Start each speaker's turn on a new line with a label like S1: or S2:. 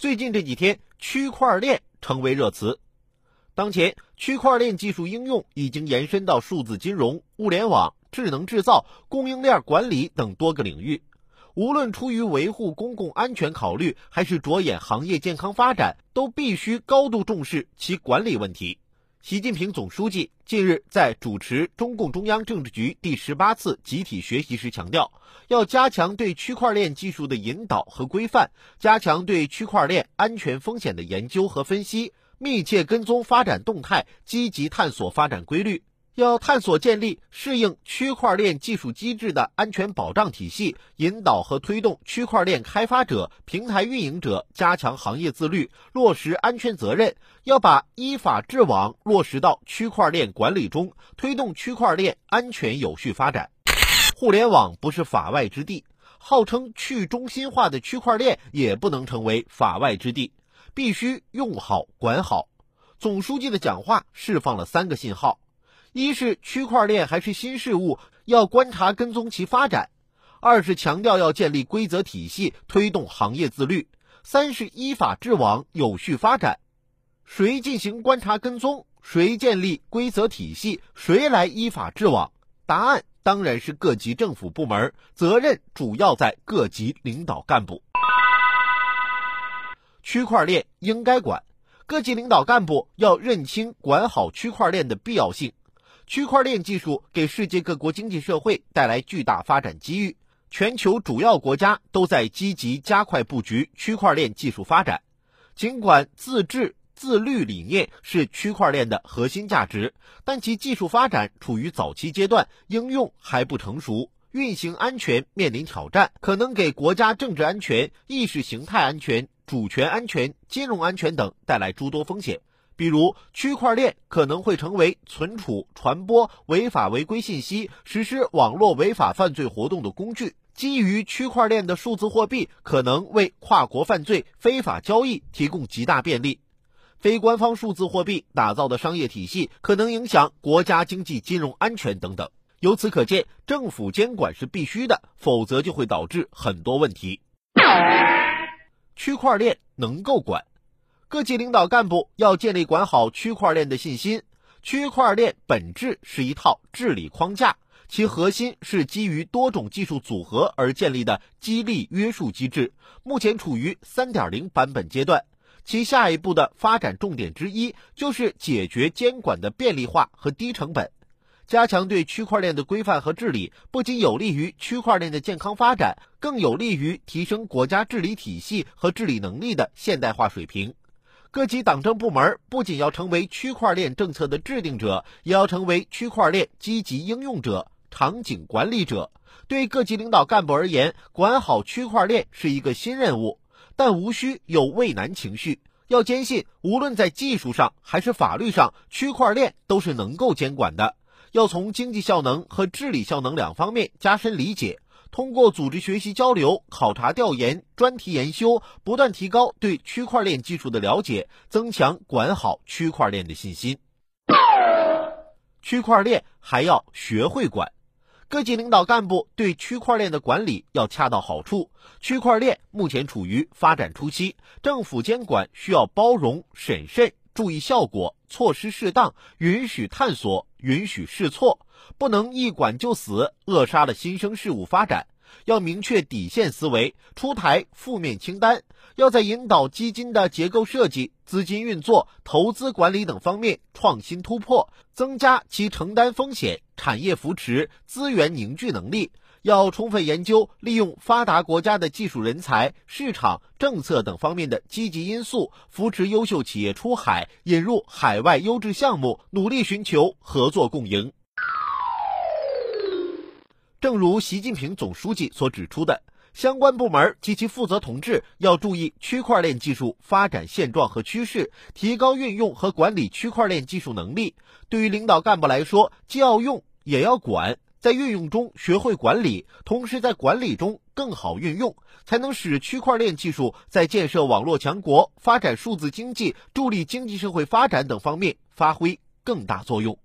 S1: 最近这几天，区块链成为热词。当前，区块链技术应用已经延伸到数字金融、物联网、智能制造、供应链管理等多个领域。无论出于维护公共安全考虑，还是着眼行业健康发展，都必须高度重视其管理问题。习近平总书记近日在主持中共中央政治局第十八次集体学习时强调，要加强对区块链技术的引导和规范，加强对区块链安全风险的研究和分析，密切跟踪发展动态，积极探索发展规律。要探索建立适应区块链技术机制的安全保障体系，引导和推动区块链开发者、平台运营者加强行业自律，落实安全责任。要把依法治网落实到区块链管理中，推动区块链安全有序发展。互联网不是法外之地，号称去中心化的区块链也不能成为法外之地，必须用好管好。总书记的讲话释放了三个信号。一是区块链还是新事物，要观察跟踪其发展；二是强调要建立规则体系，推动行业自律；三是依法治网，有序发展。谁进行观察跟踪？谁建立规则体系？谁来依法治网？答案当然是各级政府部门，责任主要在各级领导干部。区块链应该管，各级领导干部要认清管好区块链的必要性。区块链技术给世界各国经济社会带来巨大发展机遇，全球主要国家都在积极加快布局区块链技术发展。尽管自治自律理念是区块链的核心价值，但其技术发展处于早期阶段，应用还不成熟，运行安全面临挑战，可能给国家政治安全、意识形态安全、主权安全、金融安全等带来诸多风险。比如，区块链可能会成为存储、传播违法违规信息、实施网络违法犯罪活动的工具。基于区块链的数字货币可能为跨国犯罪、非法交易提供极大便利。非官方数字货币打造的商业体系可能影响国家经济金融安全等等。由此可见，政府监管是必须的，否则就会导致很多问题。区块链能够管。各级领导干部要建立管好区块链的信心。区块链本质是一套治理框架，其核心是基于多种技术组合而建立的激励约束机制，目前处于三点零版本阶段。其下一步的发展重点之一就是解决监管的便利化和低成本。加强对区块链的规范和治理，不仅有利于区块链的健康发展，更有利于提升国家治理体系和治理能力的现代化水平。各级党政部门不仅要成为区块链政策的制定者，也要成为区块链积极应用者、场景管理者。对各级领导干部而言，管好区块链是一个新任务，但无需有畏难情绪。要坚信，无论在技术上还是法律上，区块链都是能够监管的。要从经济效能和治理效能两方面加深理解。通过组织学习交流、考察调研、专题研修，不断提高对区块链技术的了解，增强管好区块链的信心。区块链还要学会管，各级领导干部对区块链的管理要恰到好处。区块链目前处于发展初期，政府监管需要包容、审慎。注意效果，措施适当，允许探索，允许试错，不能一管就死，扼杀了新生事物发展。要明确底线思维，出台负面清单。要在引导基金的结构设计、资金运作、投资管理等方面创新突破，增加其承担风险、产业扶持、资源凝聚能力。要充分研究利用发达国家的技术人才、市场、政策等方面的积极因素，扶持优秀企业出海，引入海外优质项目，努力寻求合作共赢。正如习近平总书记所指出的，相关部门及其负责同志要注意区块链技术发展现状和趋势，提高运用和管理区块链技术能力。对于领导干部来说，既要用也要管。在运用中学会管理，同时在管理中更好运用，才能使区块链技术在建设网络强国、发展数字经济、助力经济社会发展等方面发挥更大作用。